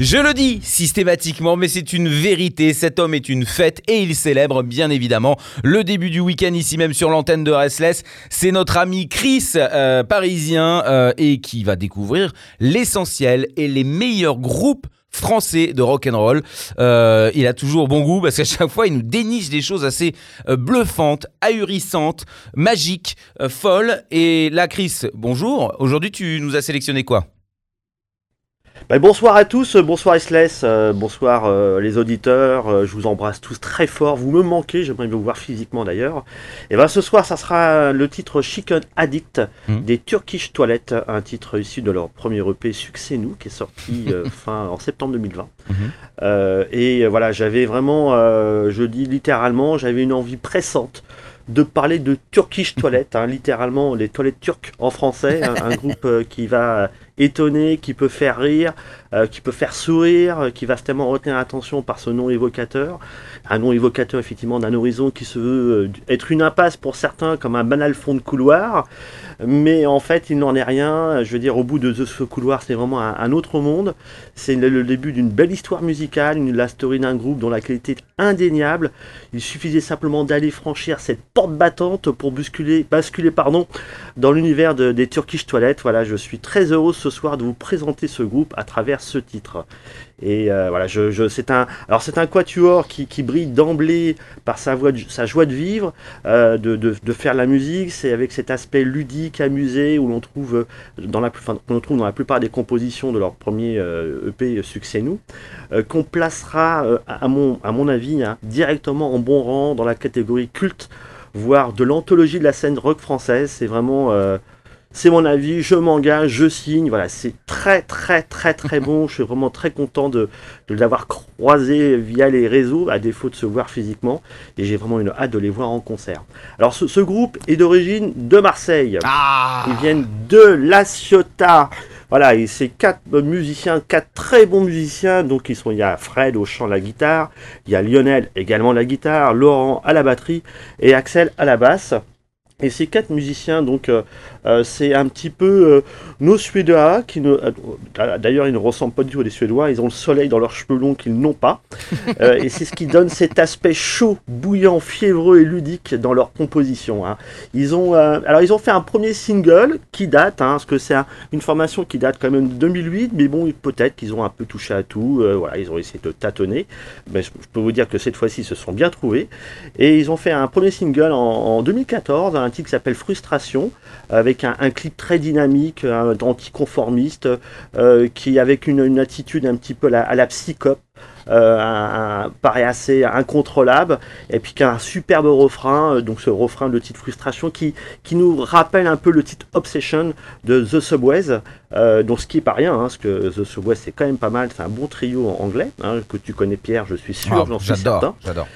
Je le dis systématiquement, mais c'est une vérité. Cet homme est une fête et il célèbre bien évidemment le début du week-end ici même sur l'antenne de Restless. C'est notre ami Chris, euh, parisien, euh, et qui va découvrir l'essentiel et les meilleurs groupes français de rock and. Euh, il a toujours bon goût parce qu'à chaque fois il nous déniche des choses assez euh, bluffantes, ahurissantes, magiques, euh, folles. Et là, Chris, bonjour. Aujourd'hui, tu nous as sélectionné quoi? Ben, bonsoir à tous, bonsoir SLS, euh, bonsoir euh, les auditeurs, euh, je vous embrasse tous très fort, vous me manquez, j'aimerais bien vous voir physiquement d'ailleurs. Et ben ce soir ça sera le titre Chicken Addict Mhm. des Turkish Toilettes, un titre issu de leur premier EP Succès Nous qui est sorti euh, fin en septembre 2020. Mhm. Euh, et euh, voilà, j'avais vraiment, euh, je dis littéralement, j'avais une envie pressante de parler de Turkish Toilettes, hein, littéralement les toilettes turques en français, un, un groupe euh, qui va étonner, qui peut faire rire, euh, qui peut faire sourire, euh, qui va tellement retenir l'attention par ce nom évocateur. Un nom évocateur effectivement d'un horizon qui se veut euh, être une impasse pour certains comme un banal fond de couloir, mais en fait il n'en est rien. Je veux dire, au bout de ce couloir, c'est vraiment un, autre monde. C'est le, début d'une belle histoire musicale, une, la story d'un groupe dont la qualité est indéniable. Il suffisait simplement d'aller franchir cette porte battante pour basculer, pardon, dans l'univers de- des Turkish Toilettes. Voilà, je suis très heureux ce soir de vous présenter ce groupe à travers ce titre. Et euh, voilà, je, je- c'est un, alors c'est un quatuor qui, qui brille d'emblée par sa, voix de- sa joie de vivre, euh, de, de- de faire la musique. C'est avec cet aspect ludique, amusé, où l'on trouve euh, dans la, enfin, qu'on trouve dans la plupart des compositions de leur premier euh, EP Succès Nous, euh, qu'on placera, euh, à, mon, à mon avis, hein, directement en bon rang dans la catégorie culte, voire de l'anthologie de la scène rock française. C'est vraiment. C'est mon avis, je m'engage, je signe. Voilà, c'est très très très très bon. Je suis vraiment très content de, de l'avoir croisé via les réseaux, à défaut de se voir physiquement. Et j'ai vraiment une hâte de les voir en concert. Alors ce, ce groupe est d'origine de Marseille. Ah Ils viennent de La Ciotat. Voilà, et c'est quatre musiciens, quatre très bons musiciens. Donc ils sont, il y a Fred au chant, la guitare, il y a Lionel également la guitare, Laurent à la batterie et Axel à la basse. Et ces quatre musiciens, donc, euh, euh, c'est un petit peu euh, nos Suédois, qui ne, euh, d'ailleurs, ils ne ressemblent pas du tout à des Suédois. Ils ont le soleil dans leurs cheveux longs qu'ils n'ont pas. Et c'est ce qui donne cet aspect chaud, bouillant, fiévreux et ludique dans leur composition. hein. Ils ont, alors, ils ont fait un premier single qui date, hein, parce que c'est un- une formation qui date quand même de 2008, mais bon, peut-être qu'ils ont un peu touché à tout. voilà, ils ont essayé de tâtonner. Mais je, je peux vous dire que cette fois-ci, ils se sont bien trouvés. Et ils ont fait un premier single en, en 2014, un titre qui s'appelle Frustration, avec un, un clip très dynamique, un, anticonformiste, euh, qui avec une, une attitude un petit peu la- à la psychope. euh, un- un- paraît assez incontrôlable et puis qu'un superbe refrain euh, donc ce refrain de titre frustration qui, qui nous rappelle un peu le titre Obsession de The Subways euh, donc ce qui est pas rien hein, parce que The Subways c'est quand même pas mal c'est un bon trio en anglais hein, que tu connais Pierre je suis sûr Ah, j'en suis certain j'adore.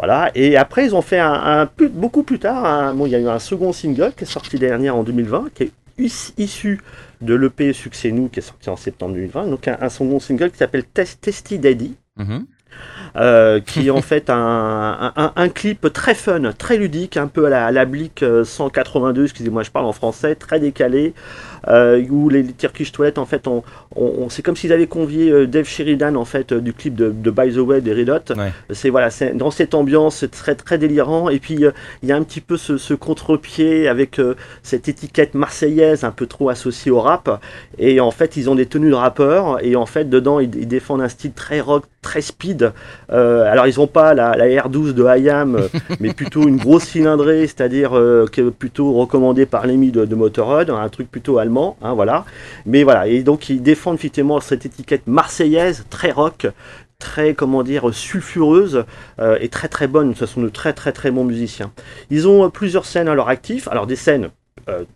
Voilà, et après ils ont fait un, beaucoup plus tard, bon, il y a eu un second single qui est sorti dernière en 2020, qui est is- issu de l'EP Succès Nous, qui est sorti en septembre 2020, donc un, second single qui s'appelle Test- Testy Daddy, Mhm. Euh, qui est en fait un, un- un clip très fun, très ludique, un peu à la, à la Blick euh, 182, excusez-moi, je parle en français, très décalé, euh, où les, les Turkish Toilettes, en fait, on, on- on- c'est comme s'ils avaient convié Dave Sheridan, en fait, du clip de, de By the Way des Red Hot. Ouais. C'est voilà, c'est dans cette ambiance, c'est très très délirant, et puis euh, il y a un petit peu ce, ce contre-pied avec cette étiquette marseillaise un peu trop associée au rap, et en fait ils ont des tenues de rappeurs, et en fait dedans ils, ils défendent un style très rock, très speed. Euh, alors ils n'ont pas la, la R12 de Hayam, euh, mais plutôt une grosse cylindrée, c'est-à-dire euh, que plutôt recommandée par l'ami de, de Motorhead, un truc plutôt allemand, hein, voilà. Mais voilà, et donc ils défendent effectivement cette étiquette marseillaise, très rock, très comment dire sulfureuse euh, et très très bonne. Ce sont de très très très bons musiciens. Ils ont euh, plusieurs scènes à leur actif. Alors des scènes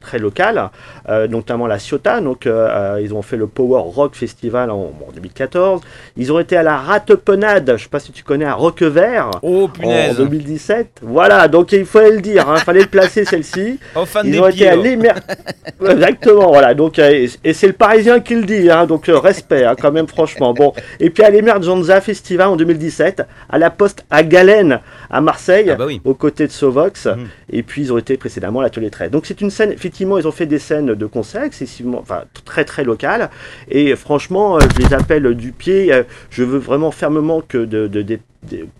très locales, euh, notamment la Ciotat. Donc, euh, ils ont fait le Power Rock Festival en, en 2014. Ils ont été à la Ratepenade, je ne sais pas si tu connais, à Roquevert. Oh En punaise 2017, voilà, donc il fallait le dire, il fallait le placer celle-ci. Ils des ont été à oh. l'émer... Exactement, voilà. Donc, euh, et, et c'est le Parisien qui le dit, hein, donc euh, respect, hein, quand même, franchement. Bon, et puis à l'Emergenza Festival en 2017, à la Poste à Galène, à Marseille, Ah bah oui. aux côtés de Sovox. Mhm. Et puis ils ont été précédemment à l'Atelier 13. Donc c'est une scène, effectivement, ils ont fait des scènes de concert très très locales. Et franchement, euh, je les appelle du pied. Euh, Je veux vraiment fermement que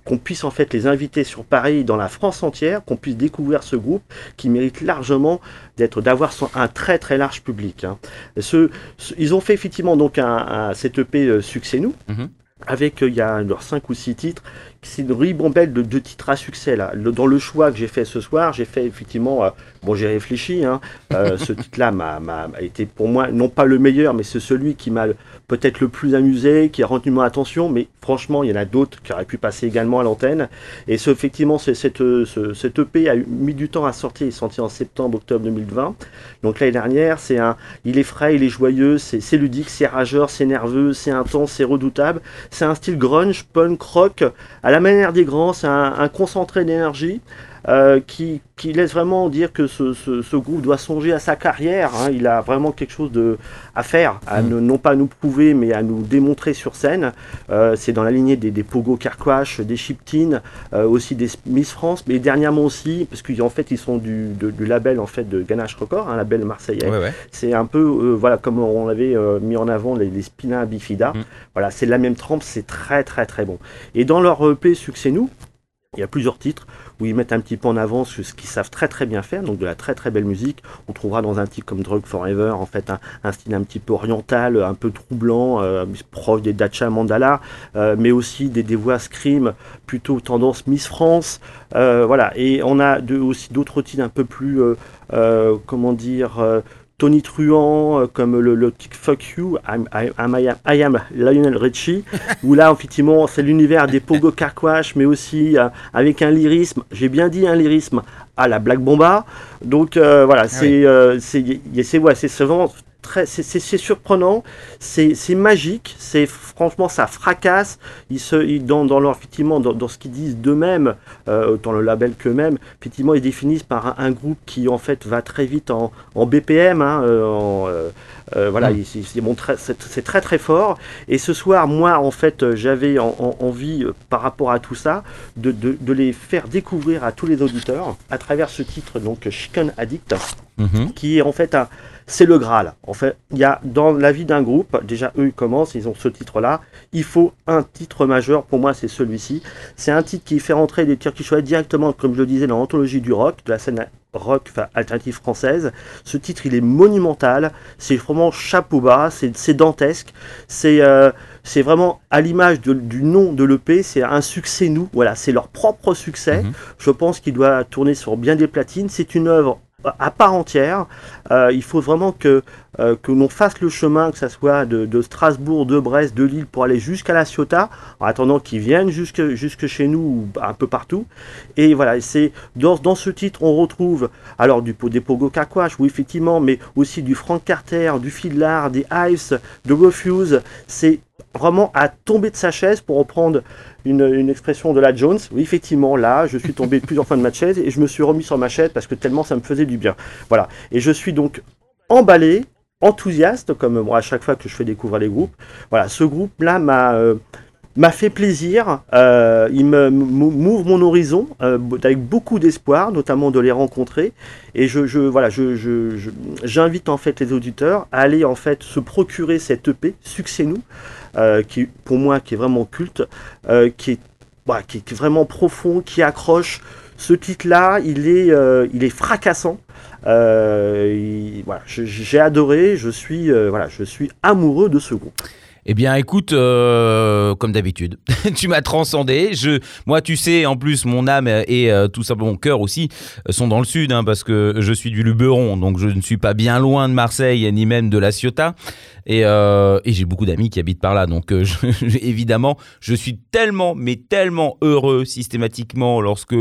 qu'on puisse en fait les inviter sur Paris, dans la France entière, qu'on puisse découvrir ce groupe qui mérite largement d'être, d'avoir un très très large public. hein. Ils ont fait effectivement donc un, un- EP euh, Succès Nous. Mhm. Avec, euh, il y a leurs 5 ou 6 titres, c'est une ribambelle de deux titres à succès là. Le- dans le choix que j'ai fait ce soir, j'ai fait effectivement, euh, bon j'ai réfléchi, hein, euh, ce titre-là m'a, m'a- a été pour moi non pas le meilleur, mais c'est celui qui m'a peut-être le plus amusé, qui a retenu mon attention, mais franchement il y en a d'autres qui auraient pu passer également à l'antenne. Et ce, effectivement, c'est, cette, ce, cet EP a eu- mis du temps à sortir, il est sorti en septembre-octobre 2020. Donc l'année dernière, c'est un, il est frais, il est joyeux, c'est, c'est ludique, c'est rageur, c'est nerveux, c'est intense, c'est redoutable. C'est un style grunge, punk, rock, à la manière des grands, c'est un, un concentré d'énergie euh, qui, qui laisse vraiment dire que ce, ce- ce groupe doit songer à sa carrière. hein. Il a vraiment quelque chose de, à faire, à Mm. ne, non pas à nous prouver, mais à nous démontrer sur scène. Euh, c'est dans la lignée des, des Pogo Carquash, des Chiptines, euh, aussi des Miss France, mais dernièrement aussi, parce qu'en fait ils sont du, de- du label en fait de Ganache Record, un label marseillais. Ouais, ouais. C'est un peu, euh, voilà, comme on avait euh, mis en avant les, les Spina Bifida. Mm. Voilà, c'est de la même trempe, c'est très très très bon. Et dans leur EP Succès Nous, il y a plusieurs titres où ils mettent un petit peu en avant ce, qu'ils savent très très bien faire, donc de la très très belle musique. On trouvera dans un titre comme Drug Forever, en fait, un, style un petit peu oriental, un peu troublant, euh, proche des Dacha Mandala, euh, mais aussi des, voix scream, plutôt tendance Miss France. Euh, voilà, et on a de- aussi d'autres titres un peu plus, euh, euh, comment dire, Tony Truant, euh, comme le, le titre Fuck You, I'm, I, I'm- I am, Lionel Richie, où là, effectivement, c'est l'univers des Pogo Carquash, mais aussi euh, avec un lyrisme, j'ai bien dit un lyrisme, à la Black Bomba. Donc euh, voilà, c'est euh, c'est y- y- c'est ouais, c'est c'est vraiment très c'est- surprenant, c'est magique, c'est franchement ça fracasse. Ils se ils- dans dans leur effectivement dans, dans ce qu'ils disent d'eux-mêmes, euh, autant le label qu'eux-mêmes, effectivement ils définissent par un, un groupe qui en fait va très vite en, en BPM, hein, en, euh, voilà, bon, c'est très très fort. Et ce soir, moi, en fait, j'avais en- en- envie, euh, par rapport à tout ça, de, de- de les faire découvrir à tous les auditeurs à travers ce titre, donc Chicken Addict, Mhm. qui est en fait un. C'est le Graal. En fait, il y a dans la vie d'un groupe, déjà eux ils commencent, ils ont ce titre-là. Il faut un titre majeur. Pour moi, c'est celui-ci. C'est un titre qui fait rentrer des Turkish directement, comme je le disais, dans l'anthologie du rock, de la scène rock enfin, alternative française. Ce titre, il est monumental. C'est vraiment chapeau bas. C'est c'est dantesque. C'est euh, c'est vraiment à l'image du nom de l'EP. C'est un succès nous. Voilà, c'est leur propre succès. Mhm. Je pense qu'il doit tourner sur bien des platines. C'est une œuvre à part entière. Euh, il faut vraiment que, euh, que l'on fasse le chemin, que ce soit de, Strasbourg, de Brest, de Lille, pour aller jusqu'à La Ciotat, en attendant qu'ils viennent jusque, chez nous, ou un peu partout. Et voilà, c'est dans, ce titre, on retrouve alors du, des Pogo Kakwash, oui effectivement, mais aussi du Frank Carter, du Fiddler, des Hives, de Refuse. C'est vraiment à tomber de sa chaise pour reprendre une, une expression de la Jones. Oui, effectivement, là, je suis tombé plusieurs fois de ma chaise et je me suis remis sur ma chaise parce que tellement ça me faisait du bien. Voilà. Et je suis donc emballé, enthousiaste, comme moi à chaque fois que je fais découvrir les groupes. Voilà, ce groupe-là m'a. euh, m'a fait plaisir, euh, il m'ouvre mon horizon euh, avec beaucoup d'espoir, notamment de les rencontrer. Et je, voilà, je, je- je- j'invite en fait les auditeurs à aller en fait se procurer cette EP Succès nous, qui pour moi qui est vraiment culte, qui est est- qui est vraiment profond, qui accroche. Ce titre-là, il est, euh, il est fracassant. Euh, il- voilà, j'ai adoré. Je suis, euh, voilà, je suis amoureux de ce groupe. Eh bien, écoute, comme d'habitude, tu m'as transcendé. Je, moi, tu sais, en plus, mon âme et tout simplement mon cœur aussi sont dans le sud, hein, parce que je suis du Luberon, donc je ne suis pas bien loin de Marseille ni même de la Ciotat. Et, euh, et j'ai beaucoup d'amis qui habitent par là. Donc, euh, évidemment, je suis tellement, mais tellement heureux systématiquement lorsque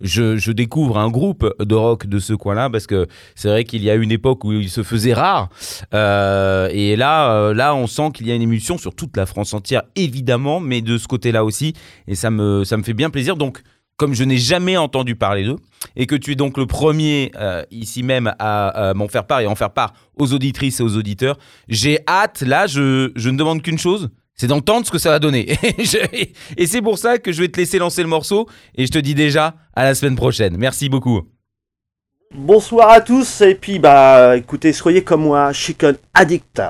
je, découvre un groupe de rock de ce coin-là. Parce que c'est vrai qu'il y a une époque où il se faisait rare. Euh, et là, là, on sent qu'il y a une émulsion sur toute la France entière, évidemment, mais de ce côté-là aussi. Et ça me, ça me fait bien plaisir. Donc, comme je n'ai jamais entendu parler d'eux, et que tu es donc le premier euh, ici même à, à m'en faire part et en faire part aux auditrices et aux auditeurs, j'ai hâte, là, je, je ne demande qu'une chose, c'est d'entendre ce que ça va donner. Et, et c'est pour ça que je vais te laisser lancer le morceau, et je te dis déjà à la semaine prochaine. Merci beaucoup. Bonsoir à tous, et puis bah écoutez, soyez comme moi, Chicken Addict.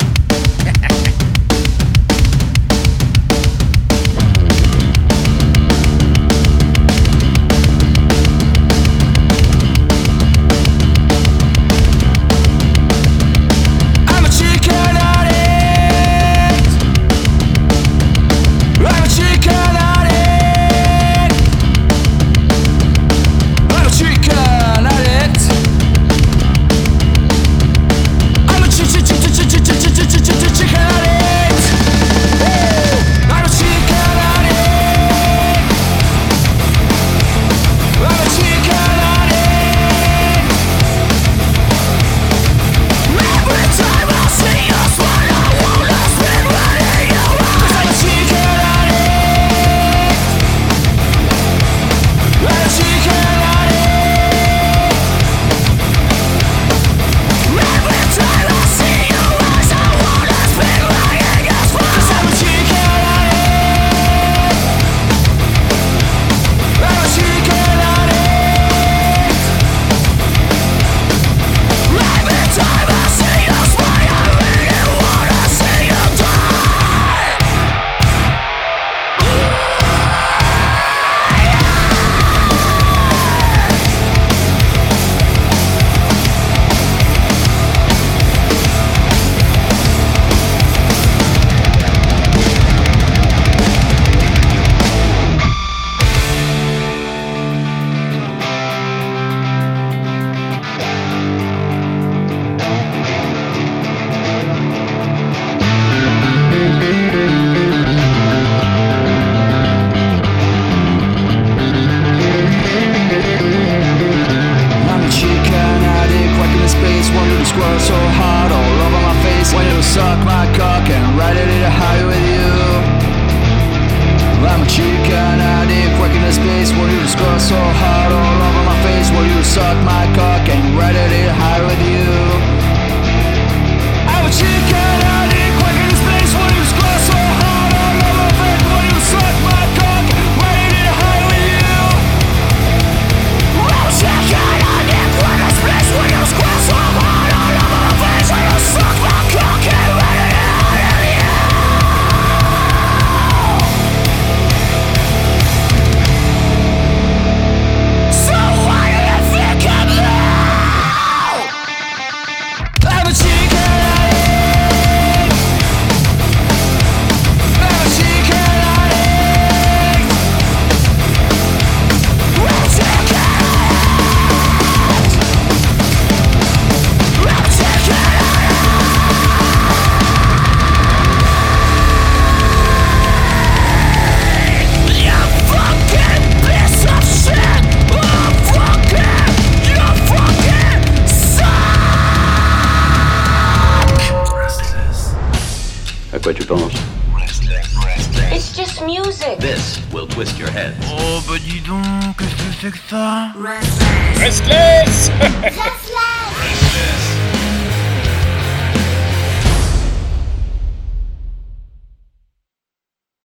Twist your head. Oh bah dis donc, qu'est-ce que c'est que ça? Restless Restless.